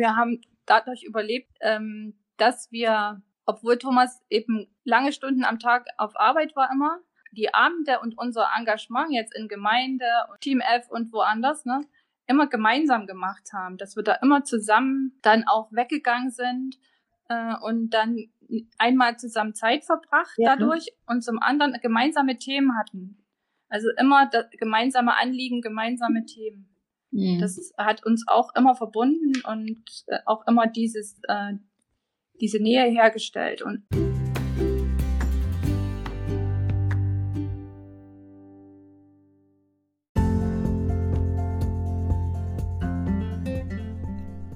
wir haben dadurch überlebt, ähm, dass wir, obwohl Thomas eben lange Stunden am Tag auf Arbeit war immer, die Abende und unser Engagement jetzt in Gemeinde, Team F und woanders, ne, immer gemeinsam gemacht haben, dass wir da immer zusammen dann auch weggegangen sind äh, und dann einmal zusammen Zeit verbracht ja. dadurch und zum anderen gemeinsame Themen hatten. Also immer gemeinsame Anliegen, gemeinsame Themen. Mhm. Das hat uns auch immer verbunden und äh, auch immer dieses, äh, diese Nähe hergestellt. Und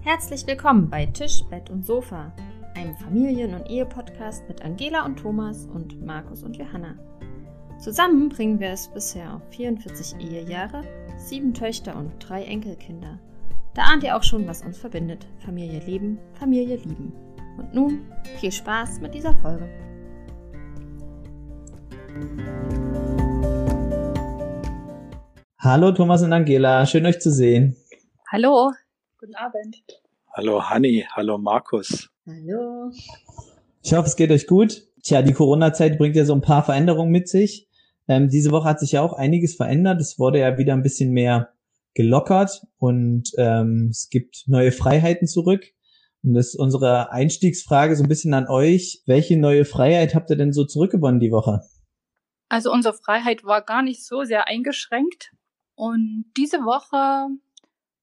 Herzlich willkommen bei Tisch, Bett und Sofa, einem Familien- und Ehe-Podcast mit Angela und Thomas und Markus und Johanna. Zusammen bringen wir es bisher auf 44 Ehejahre, sieben Töchter und drei Enkelkinder. Da ahnt ihr auch schon, was uns verbindet. Familie leben, Familie lieben. Und nun viel Spaß mit dieser Folge. Hallo Thomas und Angela, schön euch zu sehen. Hallo, guten Abend. Hallo Hanni, hallo Markus. Hallo. Ich hoffe, es geht euch gut. Tja, die Corona-Zeit bringt ja so ein paar Veränderungen mit sich. Ähm, diese Woche hat sich ja auch einiges verändert. Es wurde ja wieder ein bisschen mehr gelockert und ähm, es gibt neue Freiheiten zurück. Und das ist unsere Einstiegsfrage so ein bisschen an euch. Welche neue Freiheit habt ihr denn so zurückgewonnen die Woche? Also unsere Freiheit war gar nicht so sehr eingeschränkt. Und diese Woche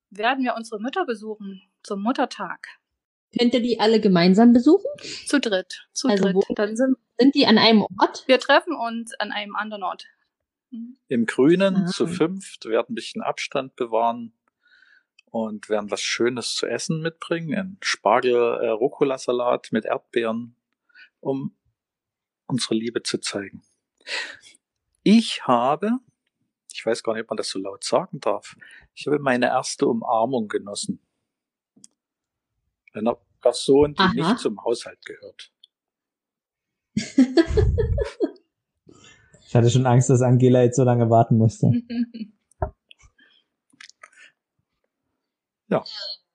werden wir unsere Mütter besuchen zum Muttertag. Könnt ihr die alle gemeinsam besuchen? Zu dritt. Zu also dritt. Wo, Dann sind, sind die an einem Ort? Wir treffen uns an einem anderen Ort. Mhm. Im Grünen ah. zu fünft, werden ein bisschen Abstand bewahren und werden was Schönes zu essen mitbringen. Ein Spargel-Rucola-Salat äh, mit Erdbeeren, um unsere Liebe zu zeigen. Ich habe, ich weiß gar nicht, ob man das so laut sagen darf, ich habe meine erste Umarmung genossen einer Person, die Aha. nicht zum Haushalt gehört. ich hatte schon Angst, dass Angela jetzt so lange warten musste. ja.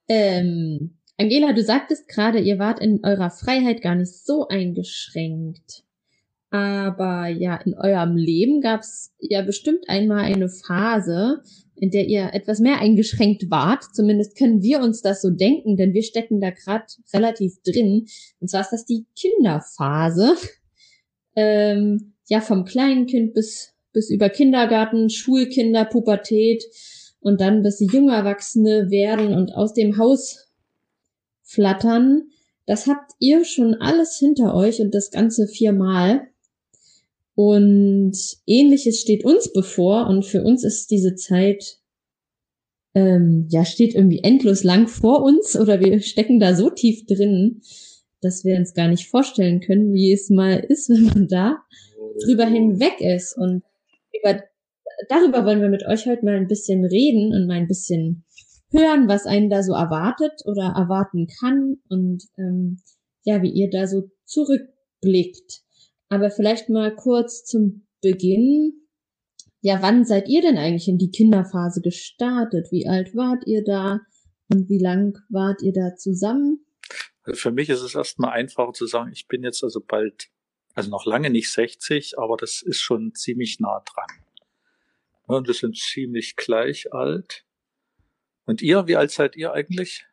Ähm, Angela, du sagtest gerade, ihr wart in eurer Freiheit gar nicht so eingeschränkt. Aber ja, in eurem Leben gab es ja bestimmt einmal eine Phase, in der ihr etwas mehr eingeschränkt wart. Zumindest können wir uns das so denken, denn wir stecken da gerade relativ drin. Und zwar ist das die Kinderphase. Ähm, ja, vom kleinen Kind bis, bis über Kindergarten, Schulkinder, Pubertät und dann bis sie junge Erwachsene werden und aus dem Haus flattern. Das habt ihr schon alles hinter euch und das Ganze viermal. Und ähnliches steht uns bevor und für uns ist diese Zeit ähm, ja steht irgendwie endlos lang vor uns oder wir stecken da so tief drin, dass wir uns gar nicht vorstellen können, wie es mal ist, wenn man da drüber hinweg ist. Und über, darüber wollen wir mit euch heute mal ein bisschen reden und mal ein bisschen hören, was einen da so erwartet oder erwarten kann und ähm, ja, wie ihr da so zurückblickt. Aber vielleicht mal kurz zum Beginn. Ja, wann seid ihr denn eigentlich in die Kinderphase gestartet? Wie alt wart ihr da? Und wie lang wart ihr da zusammen? Für mich ist es erstmal einfacher zu sagen, ich bin jetzt also bald, also noch lange nicht 60, aber das ist schon ziemlich nah dran. Und wir sind ziemlich gleich alt. Und ihr, wie alt seid ihr eigentlich?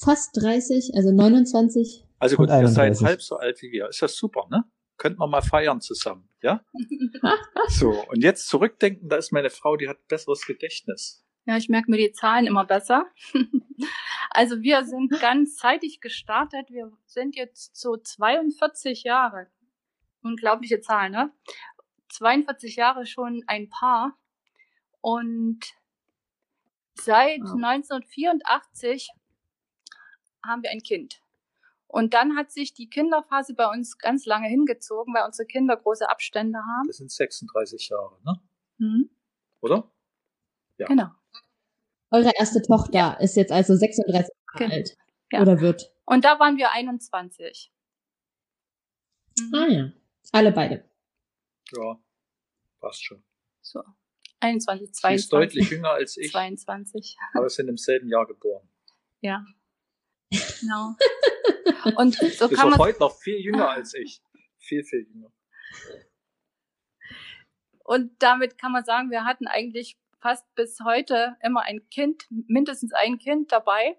Fast 30, also 29. Also gut, ihr seid halb so alt wie wir. Ist das super, ne? Könnten wir mal feiern zusammen, ja? so, und jetzt zurückdenken, da ist meine Frau, die hat besseres Gedächtnis. Ja, ich merke mir die Zahlen immer besser. also wir sind ganz zeitig gestartet. Wir sind jetzt so 42 Jahre. Unglaubliche Zahl, ne? 42 Jahre schon ein Paar. Und seit wow. 1984 haben wir ein Kind. Und dann hat sich die Kinderphase bei uns ganz lange hingezogen, weil unsere Kinder große Abstände haben. Das sind 36 Jahre, ne? Mhm. Oder? Ja. Genau. Eure erste Tochter ja. ist jetzt also 36 Jahre genau. alt. Ja. Oder wird. Und da waren wir 21. Mhm. Ah ja. Alle beide. Ja, passt schon. So. 21, Sie 22. ist deutlich jünger als ich, 22. aber sind im selben Jahr geboren. Ja. Genau. Und so ist kann auch man heute noch viel jünger als ich. Viel, viel jünger. Und damit kann man sagen, wir hatten eigentlich fast bis heute immer ein Kind, mindestens ein Kind dabei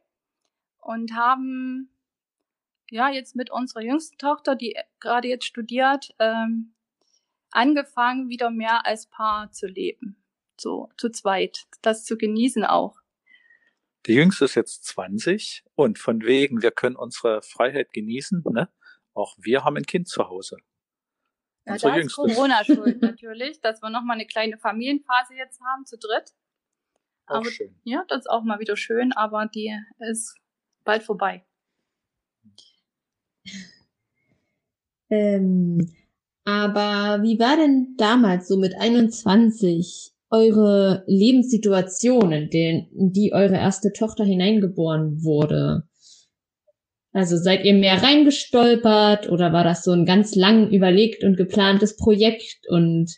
und haben ja jetzt mit unserer jüngsten Tochter, die gerade jetzt studiert, ähm, angefangen, wieder mehr als Paar zu leben. So zu zweit, das zu genießen auch. Die Jüngste ist jetzt 20 und von wegen, wir können unsere Freiheit genießen. Ne? Auch wir haben ein Kind zu Hause. Ja, Unsere da ist Jüngste. Corona schuld natürlich, dass wir nochmal eine kleine Familienphase jetzt haben, zu dritt. Auch Aber schön. ja, das ist auch mal wieder schön, aber die ist bald vorbei. Ähm, aber wie war denn damals so mit 21 eure Lebenssituation, in, den, in die eure erste Tochter hineingeboren wurde? Also seid ihr mehr reingestolpert oder war das so ein ganz lang überlegt und geplantes Projekt und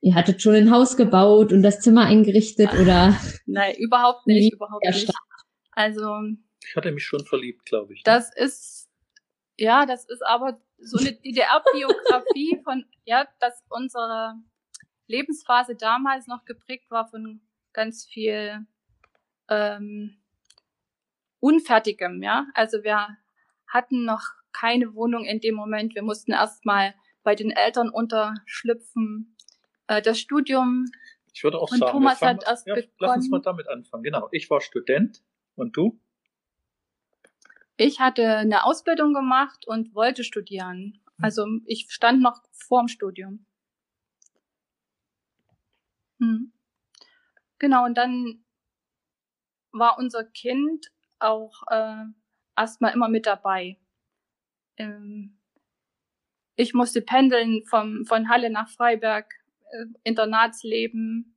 ihr hattet schon ein Haus gebaut und das Zimmer eingerichtet oder Nein, überhaupt nicht, überhaupt nicht. Also Ich hatte mich schon verliebt, glaube ich. ne? das ist, ja, das ist aber so eine DDR-Biografie von, ja, dass unsere Lebensphase damals noch geprägt war von ganz viel ähm, Unfertigem, ja. Also wir hatten noch keine Wohnung in dem Moment. Wir mussten erstmal bei den Eltern unterschlüpfen. Äh, das Studium Ich würde auch Und sagen, Thomas fangen, hat erst ja, lass uns begonnen. mal damit anfangen. Genau, ich war Student und du? Ich hatte eine Ausbildung gemacht und wollte studieren. Also ich stand noch vorm Studium. Hm. Genau, und dann war unser Kind auch äh, erstmal immer mit dabei. Ähm, ich musste pendeln vom, von Halle nach Freiberg, äh, Internatsleben,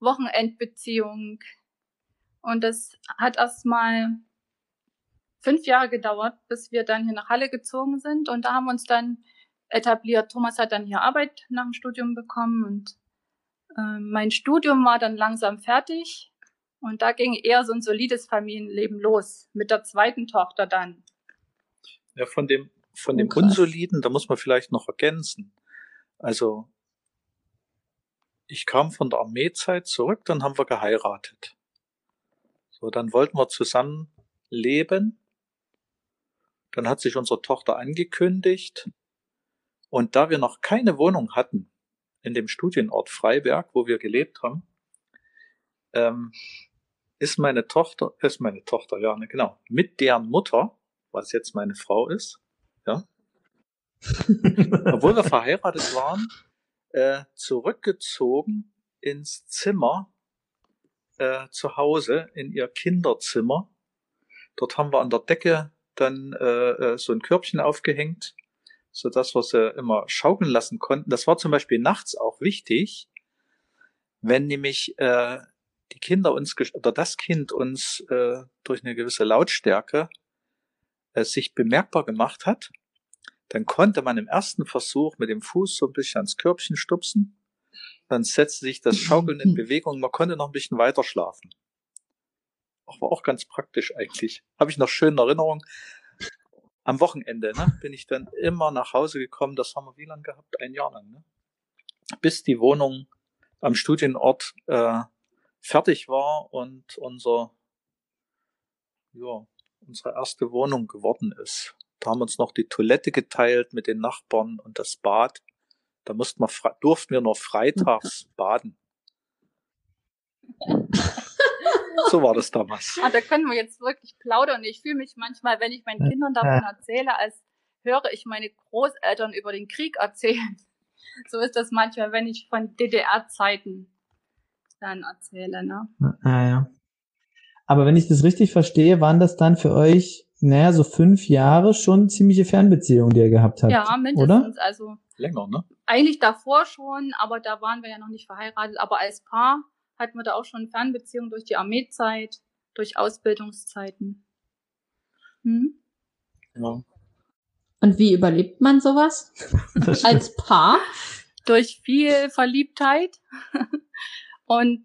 Wochenendbeziehung. Und das hat erstmal fünf Jahre gedauert, bis wir dann hier nach Halle gezogen sind. Und da haben wir uns dann etabliert. Thomas hat dann hier Arbeit nach dem Studium bekommen und mein Studium war dann langsam fertig. Und da ging eher so ein solides Familienleben los. Mit der zweiten Tochter dann. Ja, von dem, von Oh, dem krass. Unsoliden, da muss man vielleicht noch ergänzen. Also, ich kam von der Armeezeit zurück, dann haben wir geheiratet. So, dann wollten wir zusammen leben. Dann hat sich unsere Tochter angekündigt. Und da wir noch keine Wohnung hatten in dem Studienort Freiberg, wo wir gelebt haben, ähm, ist meine Tochter, ist meine Tochter, ja, ne, genau, mit deren Mutter, was jetzt meine Frau ist, ja, obwohl wir verheiratet waren, äh, zurückgezogen ins Zimmer äh, zu Hause, in ihr Kinderzimmer. Dort haben wir an der Decke dann äh, äh, so ein Körbchen aufgehängt, so dass wir sie immer schaukeln lassen konnten. Das war zum Beispiel nachts auch wichtig, wenn nämlich äh, die Kinder uns oder das Kind uns äh, durch eine gewisse Lautstärke äh, sich bemerkbar gemacht hat, dann konnte man im ersten Versuch mit dem Fuß so ein bisschen ans Körbchen stupsen. Dann setzte sich das Schaukeln in Bewegung. Man konnte noch ein bisschen weiter schlafen. Auch war auch ganz praktisch eigentlich. Habe ich noch schöne Erinnerungen. Am Wochenende ne, bin ich dann immer nach Hause gekommen. Das haben wir wie lange gehabt? Ein Jahr lang. Ne? Bis die Wohnung am Studienort äh, fertig war und unser, ja, unsere erste Wohnung geworden ist. Da haben wir uns noch die Toilette geteilt mit den Nachbarn und das Bad. Da mussten wir, durften wir nur freitags baden. So war das damals. Ah, da können wir jetzt wirklich plaudern. Ich fühle mich manchmal, wenn ich meinen Kindern davon erzähle, als höre ich meine Großeltern über den Krieg erzählen. So ist das manchmal, wenn ich von DDR-Zeiten dann erzähle. Ne? Ah, ja. Aber wenn ich das richtig verstehe, waren das dann für euch, naja, so fünf Jahre schon ziemliche Fernbeziehungen, die ihr gehabt habt. Ja, mindestens. Oder? Also Länger, ne? eigentlich davor schon, aber da waren wir ja noch nicht verheiratet. Aber als Paar hatten wir da auch schon Fernbeziehungen durch die Armeezeit, durch Ausbildungszeiten. Hm? Ja. Und wie überlebt man sowas als Paar? Durch viel Verliebtheit und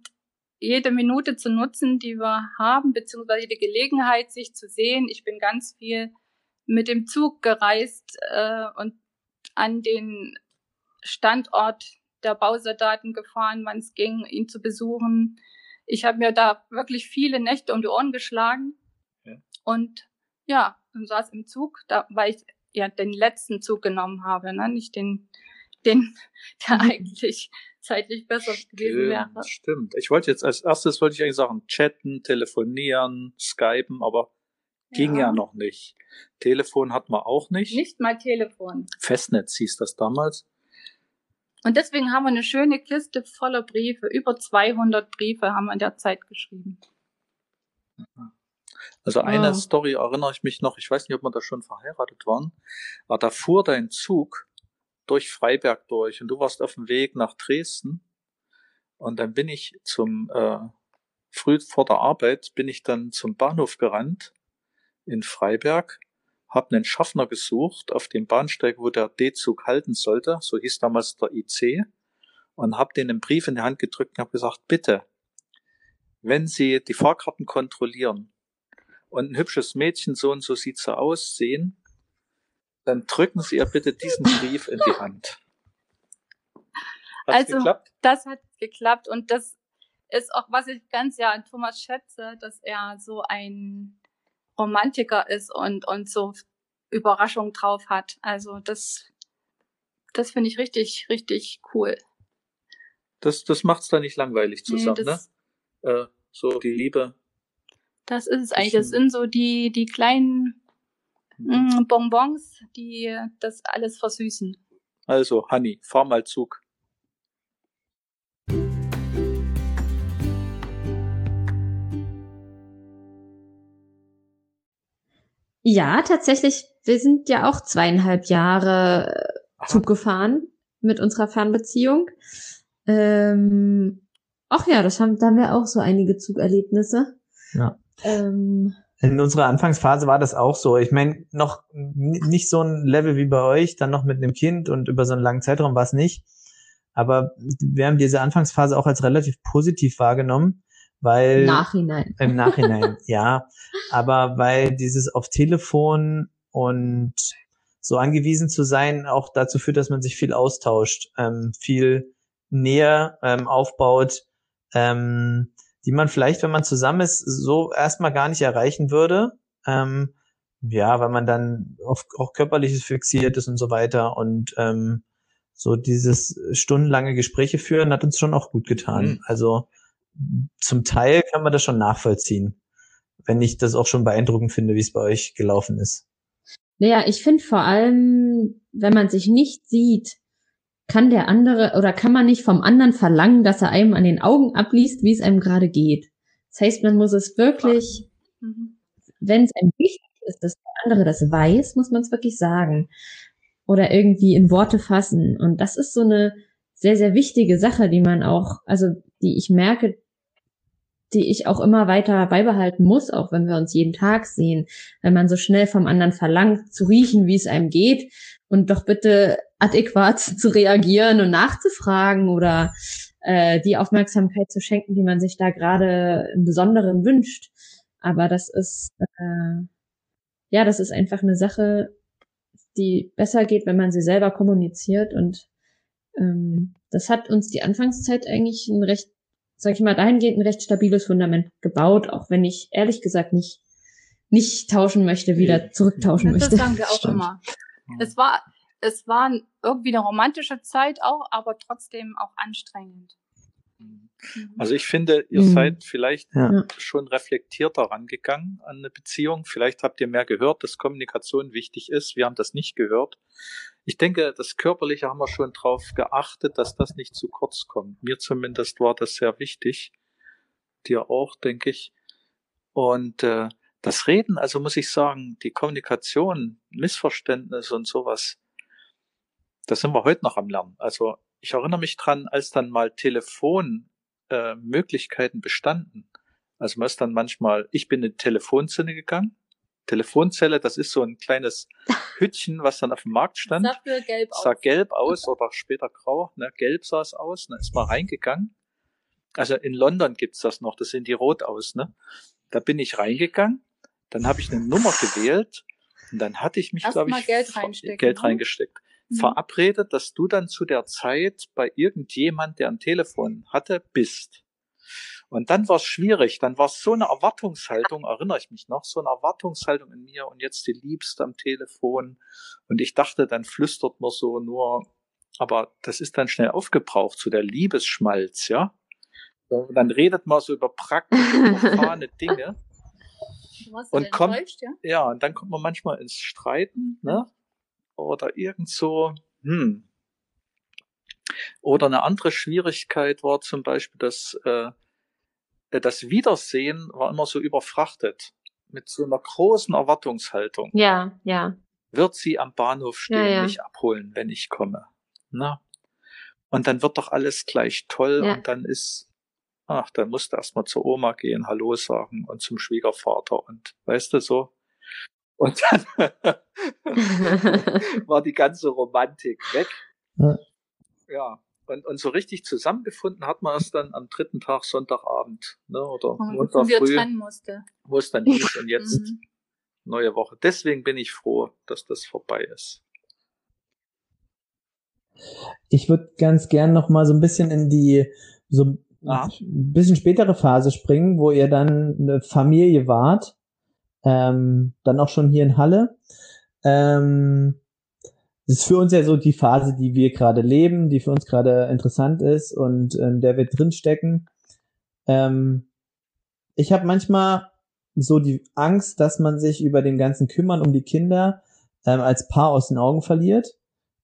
jede Minute zu nutzen, die wir haben, beziehungsweise die Gelegenheit, sich zu sehen. Ich bin ganz viel mit dem Zug gereist äh, und an den Standort der Bausoldaten gefahren, wann es ging, ihn zu besuchen. Ich habe mir da wirklich viele Nächte um die Ohren geschlagen. Ja. Und ja, und saß im Zug, da, weil ich ja den letzten Zug genommen habe, ne? nicht den, den, der mhm. eigentlich zeitlich besser gewesen wäre. Stimmt. Ich wollte jetzt als erstes wollte ich eigentlich sagen, chatten, telefonieren, skypen, aber ging ja. ja noch nicht. Telefon hat man auch nicht. Nicht mal Telefon. Festnetz hieß das damals. Und deswegen haben wir eine schöne Kiste voller Briefe. Über 200 Briefe haben wir in der Zeit geschrieben. Also eine wow. Story erinnere ich mich noch. Ich weiß nicht, ob wir da schon verheiratet waren. Aber da fuhr dein Zug durch Freiberg durch und du warst auf dem Weg nach Dresden. Und dann bin ich zum, äh, früh vor der Arbeit, bin ich dann zum Bahnhof gerannt in Freiberg, habe einen Schaffner gesucht auf dem Bahnsteig, wo der D-Zug halten sollte, so hieß damals der IC, und habe den einen Brief in die Hand gedrückt und habe gesagt, bitte, wenn Sie die Fahrkarten kontrollieren und ein hübsches Mädchen, so und so sieht sie aus, sehen, dann drücken Sie ihr bitte diesen Brief in die Hand. Hat's also, geklappt? das hat geklappt und das ist auch, was ich ganz ja an Thomas schätze, dass er so ein Romantiker ist und, und so Überraschung drauf hat. Also das, das finde ich richtig, richtig cool. Das, das macht's da nicht langweilig zusammen, nee, das, ne? Äh, so die Liebe. Das ist es eigentlich. Das sind so die, die kleinen Mhm. Mm, Bonbons, die das alles versüßen. Also, Honey, fahr mal Zug. Ja, tatsächlich. Wir sind ja auch zweieinhalb Jahre Aha. Zug gefahren mit unserer Fernbeziehung. Ähm, ach ja, das haben, da haben wir auch so einige Zugerlebnisse. Ja. Ähm, in unserer Anfangsphase war das auch so. Ich meine, noch nicht so ein Level wie bei euch, dann noch mit einem Kind und über so einen langen Zeitraum war es nicht. Aber wir haben diese Anfangsphase auch als relativ positiv wahrgenommen, weil Im Nachhinein. Im Nachhinein, ja. Aber weil dieses auf Telefon und so angewiesen zu sein auch dazu führt, dass man sich viel austauscht, ähm, viel näher ähm, aufbaut. Ähm, die man vielleicht, wenn man zusammen ist, so erstmal gar nicht erreichen würde. Ähm, ja, weil man dann auf, auch körperliches fixiert ist und so weiter. Und ähm, so dieses stundenlange Gespräche führen hat uns schon auch gut getan. Mhm. Also zum Teil kann man das schon nachvollziehen, wenn ich das auch schon beeindruckend finde, wie es bei euch gelaufen ist. Naja, ich finde vor allem, wenn man sich nicht sieht, kann der andere oder kann man nicht vom anderen verlangen, dass er einem an den Augen abliest, wie es einem gerade geht. Das heißt, man muss es wirklich, mhm. wenn es einem wichtig ist, dass der andere das weiß, muss man es wirklich sagen. Oder irgendwie in Worte fassen. Und das ist so eine sehr, sehr wichtige Sache, die man auch, also die ich merke, die ich auch immer weiter beibehalten muss, auch wenn wir uns jeden Tag sehen, wenn man so schnell vom anderen verlangt, zu riechen, wie es einem geht und doch bitte adäquat zu reagieren und nachzufragen oder äh, die Aufmerksamkeit zu schenken, die man sich da gerade im Besonderen wünscht. Aber das ist äh, ja, das ist einfach eine Sache, die besser geht, wenn man sie selber kommuniziert und ähm, das hat uns die Anfangszeit eigentlich ein recht, sag ich mal, dahingehend ein recht stabiles Fundament gebaut, auch wenn ich ehrlich gesagt nicht nicht tauschen möchte, wieder zurücktauschen das möchte. Das sagen wir auch Stimmt. immer. Es war, es war irgendwie eine romantische Zeit auch, aber trotzdem auch anstrengend. Mhm. Also ich finde, ihr mhm. seid vielleicht ja. schon reflektierter rangegangen an eine Beziehung. Vielleicht habt ihr mehr gehört, dass Kommunikation wichtig ist. Wir haben das nicht gehört. Ich denke, das Körperliche haben wir schon drauf geachtet, dass das nicht zu kurz kommt. Mir zumindest war das sehr wichtig. Dir auch, denke ich. Und äh, das Reden, also muss ich sagen, die Kommunikation, Missverständnisse und sowas, das sind wir heute noch am Lernen. Also ich erinnere mich dran, als dann mal Telefonmöglichkeiten äh, bestanden. Also man ist dann manchmal, ich bin in die Telefonzelle gegangen. Telefonzelle, das ist so ein kleines Hütchen, was dann auf dem Markt stand. Sah gelb aus. Sah gelb aus oder später grau, ne? Gelb sah es aus, dann ist man reingegangen Also in London gibt's das noch, das sind die rot aus, ne? Da bin ich reingegangen, dann habe ich eine Nummer gewählt und dann hatte ich mich, glaube ich, Geld. Geld ne? reingesteckt. Mhm. Verabredet, dass du dann zu der Zeit bei irgendjemand, der ein Telefon hatte, bist. Und dann war es schwierig, dann war es so eine Erwartungshaltung, erinnere ich mich noch, so eine Erwartungshaltung in mir und jetzt die Liebste am Telefon. Und ich dachte, dann flüstert man so nur, aber das ist dann schnell aufgebraucht, so der Liebesschmalz, ja. Und dann redet man so über praktische, profane Dinge. Und dann komm- enttäuscht, ja? Ja, und dann kommt man manchmal ins Streiten, ne? Oder irgend so, hm. Oder eine andere Schwierigkeit war zum Beispiel, dass äh, das Wiedersehen war immer so überfrachtet. Mit so einer großen Erwartungshaltung. Ja, ja. Wird sie am Bahnhof stehen, Ja, ja. mich abholen, wenn ich komme. Na? Und dann wird doch alles gleich toll Ja. und dann ist, ach, dann musst du erstmal zur Oma gehen, Hallo sagen und zum Schwiegervater und weißt du so. Und dann war die ganze Romantik weg. Ja. Ja. Und, und so richtig zusammengefunden hat man es dann am dritten Tag Sonntagabend, ne, oder Montag wir früh, trennen musste. wo es dann hieß und jetzt Mhm. neue Woche. Deswegen bin ich froh, dass das vorbei ist. Ich würde ganz gern noch mal so ein bisschen in die so Aha. ein bisschen spätere Phase springen, wo ihr dann eine Familie wart, ähm, dann auch schon hier in Halle. Ähm, das ist für uns ja so die Phase, die wir gerade leben, die für uns gerade interessant ist und in der wir drinstecken. Ähm, ich habe manchmal so die Angst, dass man sich über den ganzen Kümmern um die Kinder ähm, als Paar aus den Augen verliert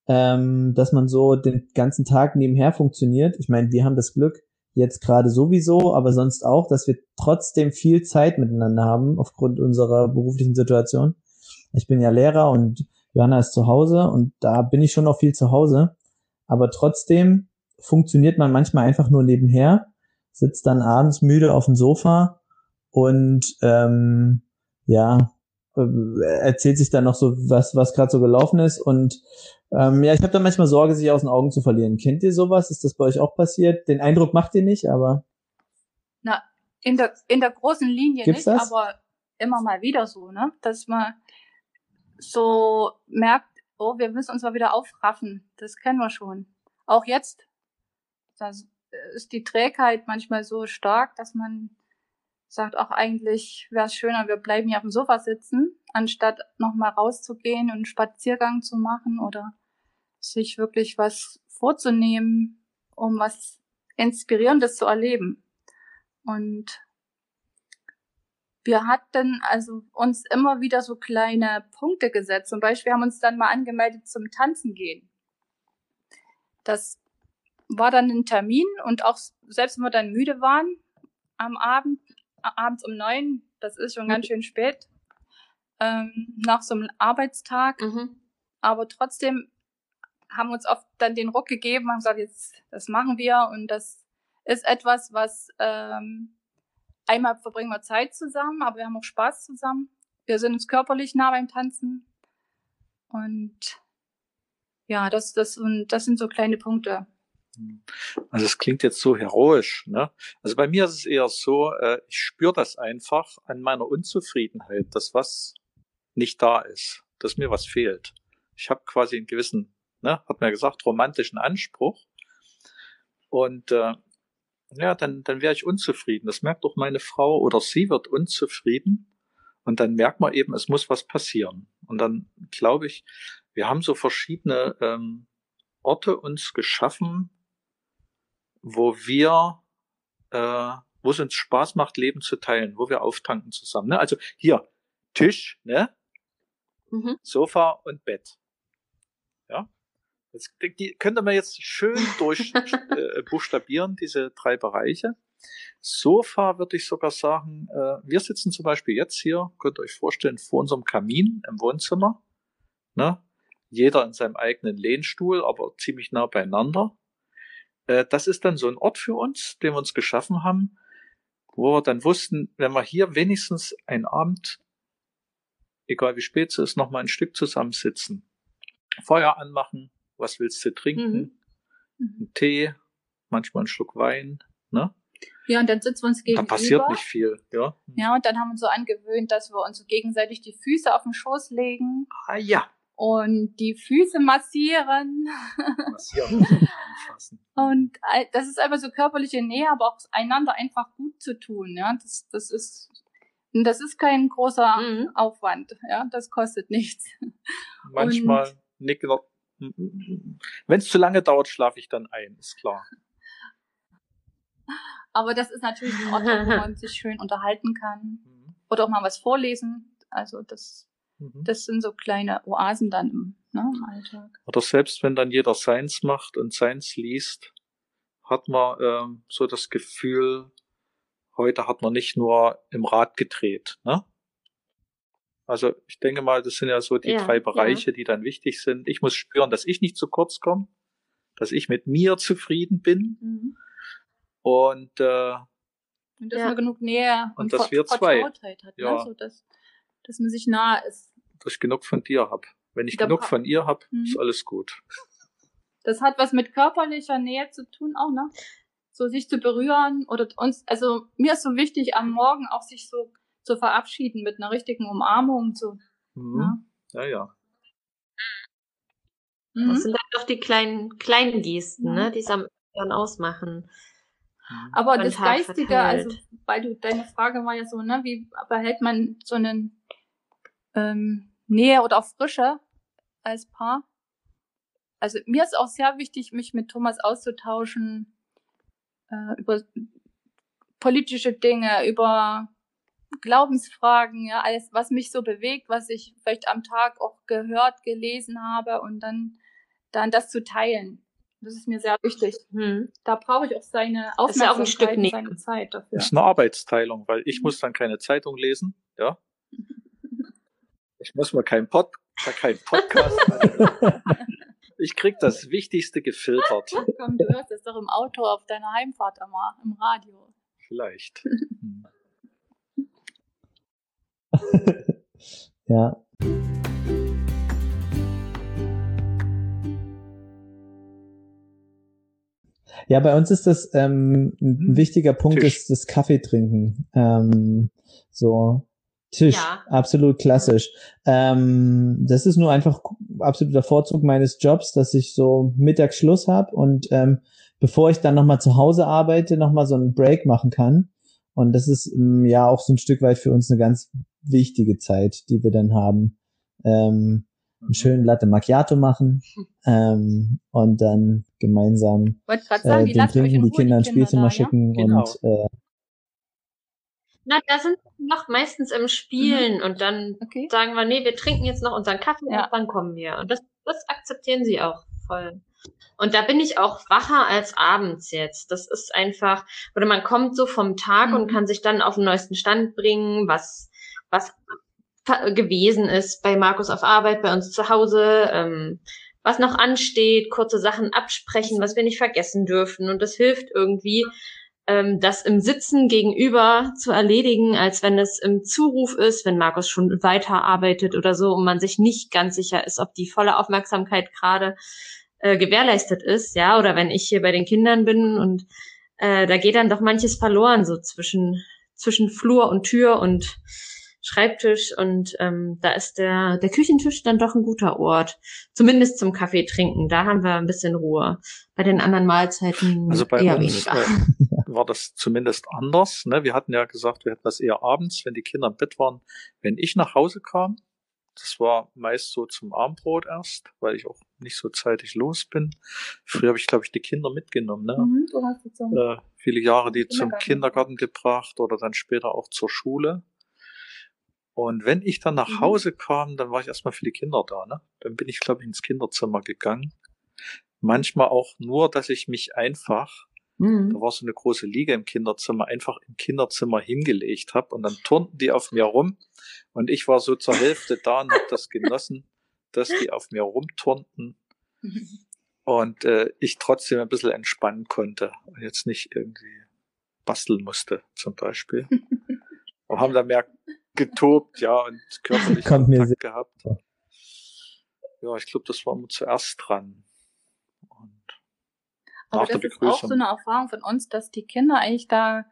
ähm, dass man so den ganzen Tag nebenher funktioniert. Ich meine, wir haben das Glück, jetzt gerade sowieso, aber sonst auch, dass wir trotzdem viel Zeit miteinander haben aufgrund unserer beruflichen Situation. Ich bin ja Lehrer und Johanna ist zu Hause und da bin ich schon noch viel zu Hause. Aber trotzdem funktioniert man manchmal einfach nur nebenher, sitzt dann abends müde auf dem Sofa und ähm, ja, äh, erzählt sich dann noch so, was, was gerade so gelaufen ist und ähm, ja, ich habe da manchmal Sorge, sich aus den Augen zu verlieren. Kennt ihr sowas? Ist das bei euch auch passiert? Den Eindruck macht ihr nicht, aber In der, in der großen Linie Gibt's nicht, das? aber immer mal wieder so, ne? Dass man so merkt, oh, wir müssen uns mal wieder aufraffen. Das kennen wir schon. Auch jetzt. Das ist die Trägheit manchmal so stark, dass man sagt, auch eigentlich wäre es schöner, wir bleiben hier auf dem Sofa sitzen, anstatt nochmal rauszugehen und einen Spaziergang zu machen oder sich wirklich was vorzunehmen, um was Inspirierendes zu erleben. Und wir hatten also uns immer wieder so kleine Punkte gesetzt. Zum Beispiel haben wir uns dann mal angemeldet zum Tanzen gehen. Das war dann ein Termin und auch selbst wenn wir dann müde waren am Abend, abends um neun, das ist schon ganz schön spät, ähm, nach so einem Arbeitstag, Mhm. aber trotzdem haben uns oft dann den Ruck gegeben, haben gesagt, jetzt, das machen wir und das ist etwas, was ähm, einmal verbringen wir Zeit zusammen, aber wir haben auch Spaß zusammen. Wir sind uns körperlich nah beim Tanzen und ja, das, das, und das sind so kleine Punkte. Also es klingt jetzt so heroisch. Ne? Also bei mir ist es eher so, äh, ich spüre das einfach an meiner Unzufriedenheit, dass was nicht da ist, dass mir was fehlt. Ich habe quasi einen gewissen, ne, hat man ja gesagt, romantischen Anspruch. Und äh, ja, dann, dann wäre ich unzufrieden. Das merkt auch meine Frau oder sie wird unzufrieden. Und dann merkt man eben, es muss was passieren. Und dann glaube ich, wir haben so verschiedene ähm, Orte uns geschaffen, wo wir, äh, wo es uns Spaß macht, Leben zu teilen, wo wir auftanken zusammen. Ne? Also hier Tisch, ne, Mhm. Sofa und Bett. Ja, das, die könnte man jetzt schön durch äh, diese drei Bereiche. Sofa würde ich sogar sagen, äh, wir sitzen zum Beispiel jetzt hier, könnt ihr euch vorstellen, vor unserem Kamin im Wohnzimmer. Ne? Jeder in seinem eigenen Lehnstuhl, aber ziemlich nah beieinander. Äh, das ist dann so ein Ort für uns, den wir uns geschaffen haben, wo wir dann wussten, wenn wir hier wenigstens einen Abend, egal wie spät es ist, noch mal ein Stück zusammensitzen, Feuer anmachen, was willst du trinken, Mhm. einen Tee, manchmal einen Schluck Wein, ne? Ja, und dann sitzen wir uns gegenüber. Da passiert nicht viel, ja. Ja, und dann haben wir uns so angewöhnt, dass wir uns so gegenseitig die Füße auf den Schoß legen Ah ja. und die Füße massieren. Massieren. Und das ist einfach so körperliche Nähe, aber auch einander einfach gut zu tun. Ja, das, das ist, und das ist kein großer Mhm. Aufwand. Ja, das kostet nichts. Manchmal nick noch. Wenn es zu lange dauert, schlafe ich dann ein, ist klar. Aber das ist natürlich ein Ort, wo man sich schön unterhalten kann Mhm. oder auch mal was vorlesen. Also das, Mhm. das sind so kleine Oasen dann im, ne, im Alltag. Oder selbst wenn dann jeder seins macht und seins liest, hat man ähm, so das Gefühl, heute hat man nicht nur im Rad gedreht. Ne? Also ich denke mal, das sind ja so die Ja, drei ja. Bereiche, die dann wichtig sind. Ich muss spüren, dass ich nicht zu kurz komme, dass ich mit mir zufrieden bin Mhm. und äh, Und dass Ja. man genug Nähe Und und, dass wir zwei- hat. Ja. Ne? So, dass, dass man sich nahe ist. dass ich genug von dir hab. Wenn ich Da genug von ihr hab, Mhm. ist alles gut. Das hat was mit körperlicher Nähe zu tun auch, ne? So sich zu berühren oder uns, also mir ist so wichtig, am Morgen auch sich so zu verabschieden mit einer richtigen Umarmung. So. Mhm. Ja. Ja, ja. Das Mhm. sind dann doch die kleinen, kleinen Gesten, Ja. ne, die es am dann ausmachen. Mhm. Aber das Tag Geistige, verteilt. also weil du deine Frage war ja so, ne, wie behält man so einen ähm, Nähe oder auch Frische als Paar? Also mir ist auch sehr wichtig, mich mit Thomas auszutauschen äh, über politische Dinge, über Glaubensfragen, ja, alles, was mich so bewegt, was ich vielleicht am Tag auch gehört, gelesen habe und dann, dann das zu teilen. Das ist mir sehr wichtig Hm. da brauche ich auch seine Ist ja auch Aufmerksamkeit ein Stück und Nähe. seine Zeit dafür. ist eine Arbeitsteilung, weil ich muss dann keine Zeitung lesen, ja. Ich muss mir keinen Pod, keinen Podcast. Ich krieg das Wichtigste gefiltert. Komm, du hörst es doch im Auto auf deiner Heimfahrt immer, im Radio. Vielleicht. Ja. Ja, bei uns ist das ähm, ein Hm. wichtiger Punkt Tisch. ist das Kaffee trinken. Ähm, so Tisch, Ja. absolut klassisch. Ähm, das ist nur einfach absoluter Vorzug meines Jobs, dass ich so mittags Schluss habe und ähm, bevor ich dann nochmal zu Hause arbeite, nochmal so einen Break machen kann. Und das ist ähm, ja auch so ein Stück weit für uns eine ganz wichtige Zeit, die wir dann haben. Ähm, einen schönen Latte Macchiato machen ähm, und dann gemeinsam gerade sagen, äh, die den trinken, die Kinder ins Spielzimmer da, ja? schicken Genau. und äh, Na, da sind wir noch meistens im Spielen und dann Okay. sagen wir, nee, wir trinken jetzt noch unseren Kaffee Ja. und dann kommen wir. Und das, das akzeptieren sie auch voll. Und da bin ich auch wacher als abends jetzt. Das ist einfach, oder man kommt so vom Tag Mhm. und kann sich dann auf den neuesten Stand bringen, was, was gewesen ist bei Markus auf Arbeit, bei uns zu Hause, ähm, was noch ansteht, kurze Sachen absprechen, was wir nicht vergessen dürfen. Und das hilft irgendwie, ähm, das im Sitzen gegenüber zu erledigen, als wenn es im Zuruf ist, wenn Markus schon weiterarbeitet oder so und man sich nicht ganz sicher ist, ob die volle Aufmerksamkeit gerade äh, gewährleistet ist, ja, oder wenn ich hier bei den Kindern bin und äh, da geht dann doch manches verloren, so zwischen, zwischen Flur und Tür und Schreibtisch und ähm, da ist der, der Küchentisch dann doch ein guter Ort. Zumindest zum Kaffee trinken. Da haben wir ein bisschen Ruhe. Bei den anderen Mahlzeiten Also bei eher uns weniger. äh, war das zumindest anders. Ne? Wir hatten ja gesagt, wir hätten das eher abends, wenn die Kinder im Bett waren. Wenn ich nach Hause kam, das war meist so zum Abendbrot erst, weil ich auch nicht so zeitig los bin. Früher habe ich, glaube ich, die Kinder mitgenommen. Ne? Mhm, äh, viele Jahre die zum Kindergarten. Kindergarten gebracht oder dann später auch zur Schule. Und wenn ich dann nach Mhm. Hause kam, dann war ich erstmal für die Kinder da. Ne? Dann bin ich, glaube ich, ins Kinderzimmer gegangen. Manchmal auch nur, dass ich mich einfach, Mhm. da war so eine große Liege im Kinderzimmer, einfach im Kinderzimmer hingelegt habe und dann turnten die auf mir rum und ich war so zur Hälfte da und habe das genossen, dass die auf mir rumturnten und äh, ich trotzdem ein bisschen entspannen konnte und jetzt nicht irgendwie basteln musste, zum Beispiel. Und haben da mehr getobt, ja, und körperlich Kommt mir Kontakt gehabt. Ja, ich glaube, das war immer zuerst dran. Und Aber das ist auch so eine Erfahrung von uns, dass die Kinder eigentlich da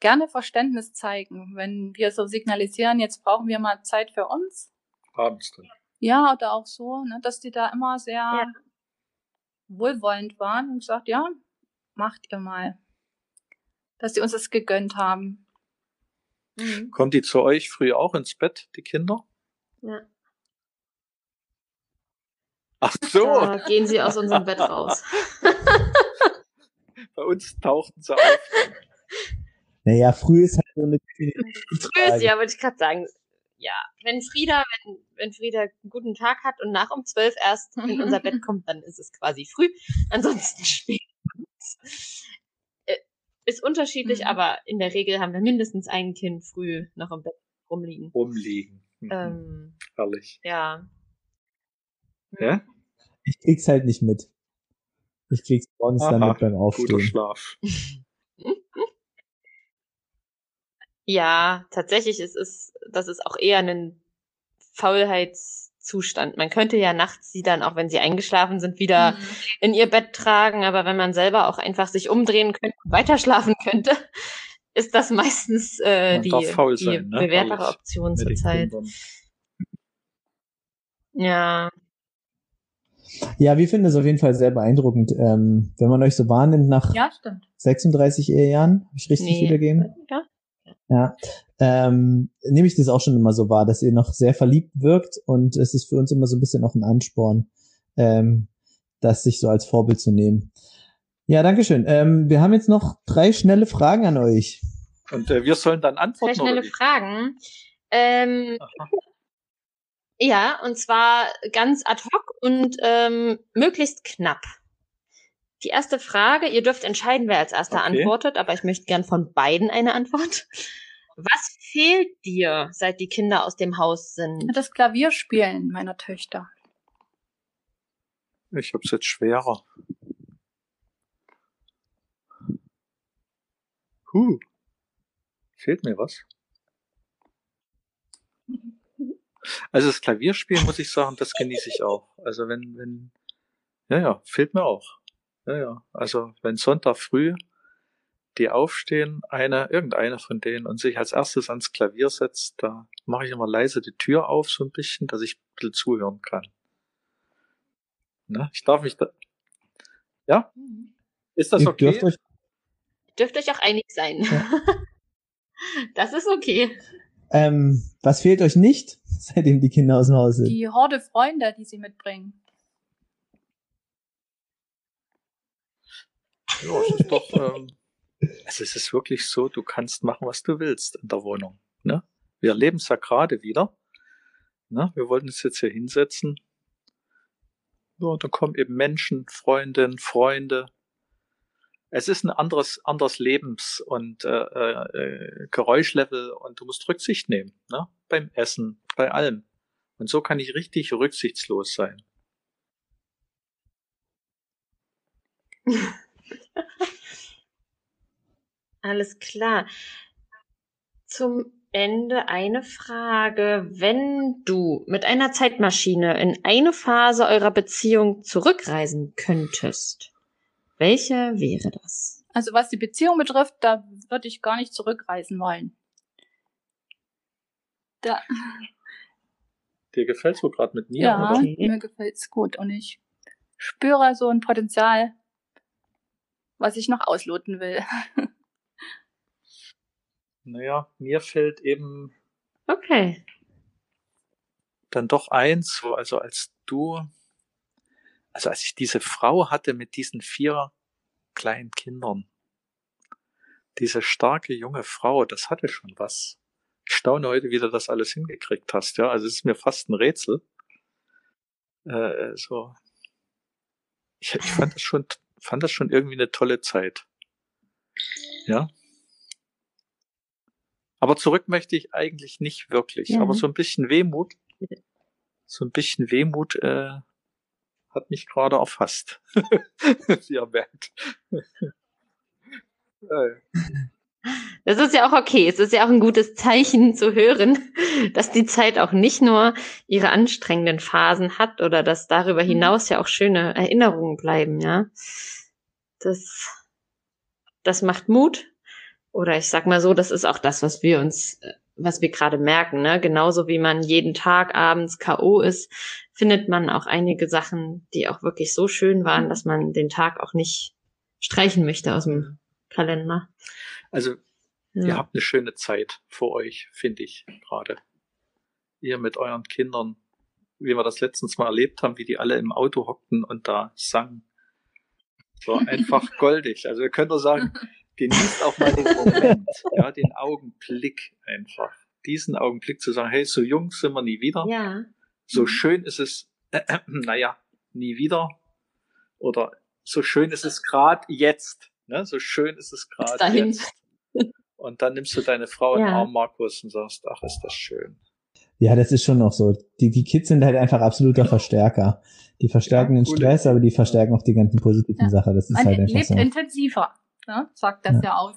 gerne Verständnis zeigen, wenn wir so signalisieren, jetzt brauchen wir mal Zeit für uns. Abends dann. Ja, oder auch so, ne, dass die da immer sehr ja. wohlwollend waren und gesagt, ja, macht ihr mal. Dass die uns das gegönnt haben. Mhm. Kommt die zu euch früh auch ins Bett, die Kinder? Ja. Ach so. Da gehen sie aus unserem Bett raus. Bei uns tauchten sie auf. Naja, früh ist halt so eine. Früh ist ja, wollte ich gerade sagen. Ja, wenn Frieda, wenn, wenn Frieda einen guten Tag hat und nach um zwölf erst in unser Bett kommt, dann ist es quasi früh. Ansonsten spät. Ist unterschiedlich, mhm. aber in der Regel haben wir mindestens ein Kind früh noch im Bett rumliegen. Rumliegen. Mhm. Ähm, Herrlich. Ja. Ja? Ich krieg's halt nicht mit. Ich krieg's morgens Aha, dann mit beim Aufstehen. Guter Schlaf. ja, tatsächlich ist es, das ist auch eher ein Faulheitszustand. Man könnte ja nachts sie dann, auch wenn sie eingeschlafen sind, wieder mhm. in ihr Bett tragen, aber wenn man selber auch einfach sich umdrehen könnte und weiterschlafen könnte, ist das meistens äh, die, die sein, ne? bewährtere Option zurzeit. Ja. Ja, wir finden es auf jeden Fall sehr beeindruckend, ähm, wenn man euch so wahrnimmt nach ja, 36 Ehejahren. Habe ich richtig nee. wiedergegeben? Ja. Ja. Ähm, nehme ich das auch schon immer so wahr, dass ihr noch sehr verliebt wirkt und es ist für uns immer so ein bisschen auch ein Ansporn, ähm, das sich so als Vorbild zu nehmen. Ja, dankeschön. Ähm, wir haben jetzt noch drei schnelle Fragen an euch. Und äh, wir sollen dann antworten. Drei schnelle Fragen. Ähm, ja, und zwar ganz ad hoc und ähm, möglichst knapp. Die erste Frage, ihr dürft entscheiden, wer als erster okay. antwortet, aber ich möchte gern von beiden eine Antwort. Was fehlt dir, seit die Kinder aus dem Haus sind? Das Klavierspielen meiner Töchter. Ich hab's jetzt schwerer. Huh. Fehlt mir was? Also das Klavierspielen muss ich sagen, das genieße ich auch. Also wenn, wenn, ja, ja, fehlt mir auch. Ja, ja. Also wenn Sonntag früh die aufstehen, eine, irgendeine von denen und sich als erstes ans Klavier setzt, da mache ich immer leise die Tür auf, so ein bisschen, dass ich ein bisschen zuhören kann. Ne? Ich darf mich da, ja? Ist das okay? Dürft euch, dürft euch auch einig sein. Ja. das ist okay. Ähm, was fehlt euch nicht, seitdem die Kinder aus dem Haus sind? Die Horde Freunde, die sie mitbringen. Ja, es ist doch, ähm, also es ist wirklich so, du kannst machen, was du willst in der Wohnung. Ne? Wir erleben es ja gerade wieder. Ne? Wir wollten uns jetzt hier hinsetzen. Ja, da kommen eben Menschen, Freundinnen, Freunde, es ist ein anderes, anderes Lebens- und äh, äh, Geräuschlevel und du musst Rücksicht nehmen, ne? Beim Essen, bei allem. Und so kann ich richtig rücksichtslos sein. Alles klar. Zum Ende eine Frage. Wenn du mit einer Zeitmaschine in eine Phase eurer Beziehung zurückreisen könntest, welche wäre das? Also was die Beziehung betrifft, da würde ich gar nicht zurückreisen wollen. Da. Dir gefällt's wohl gerade mit mir, ja, oder? mir gefällt's gut und ich spüre so ein Potenzial, was ich noch ausloten will. naja, mir fällt eben okay. dann doch eins, also als du also als ich diese Frau hatte mit diesen vier kleinen Kindern, diese starke junge Frau, das hatte schon was. Ich staune heute, wie du das alles hingekriegt hast, ja. Also es ist mir fast ein Rätsel. Äh, so. Ich, ich fand das schon, fand das schon irgendwie eine tolle Zeit. Ja. Aber zurück möchte ich eigentlich nicht wirklich. Ja. Aber so ein bisschen Wehmut, so ein bisschen Wehmut äh, hat mich gerade erfasst. Wie ihr merkt. Das ist ja auch okay. Es ist ja auch ein gutes Zeichen zu hören, dass die Zeit auch nicht nur ihre anstrengenden Phasen hat oder dass darüber mhm. hinaus ja auch schöne Erinnerungen bleiben, ja. das, das macht Mut. Oder ich sag mal so, das ist auch das, was wir uns, was wir gerade merken, ne? Genauso wie man jeden Tag abends K.O. ist, findet man auch einige Sachen, die auch wirklich so schön waren, dass man den Tag auch nicht streichen möchte aus dem Kalender. Also, ja. ihr habt eine schöne Zeit vor euch, finde ich gerade. Ihr mit euren Kindern, wie wir das letztens mal erlebt haben, wie die alle im Auto hockten und da sangen. So einfach goldig. Also ihr könnt nur sagen, genießt auch mal den Moment, ja, den Augenblick einfach. Diesen Augenblick zu sagen, hey, so jung sind wir nie wieder. Ja. So schön ist es, äh, äh, naja, nie wieder. Oder so schön ist es gerade jetzt. Ne? So schön ist es gerade jetzt. Und dann nimmst du deine Frau ja. in den Arm, Markus, und sagst, ach, ist das schön. Ja, das ist schon noch so. Die, die Kids sind halt einfach absoluter Verstärker. Die verstärken ja, den Stress, aber die verstärken auch die ganzen positiven ja. Sachen. Das ist Man halt einfach lebt so. intensiver, ne? sagt das ja, ja aus.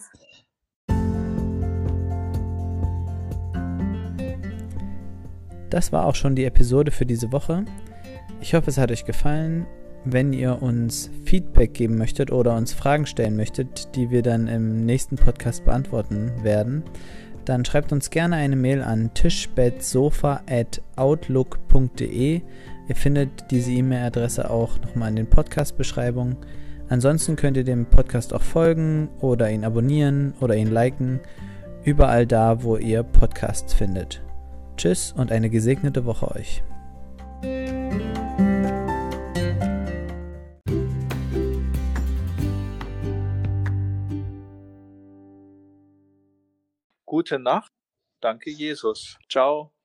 Das war auch schon die Episode für diese Woche. Ich hoffe, es hat euch gefallen. Wenn ihr uns Feedback geben möchtet oder uns Fragen stellen möchtet, die wir dann im nächsten Podcast beantworten werden, dann schreibt uns gerne eine Mail an tischbettsofa@outlook.de. Ihr findet diese E-Mail-Adresse auch nochmal in den Podcast-Beschreibungen. Ansonsten könnt ihr dem Podcast auch folgen oder ihn abonnieren oder ihn liken, überall da, wo ihr Podcasts findet. Tschüss und eine gesegnete Woche euch. Gute Nacht. Danke, Jesus. Ciao.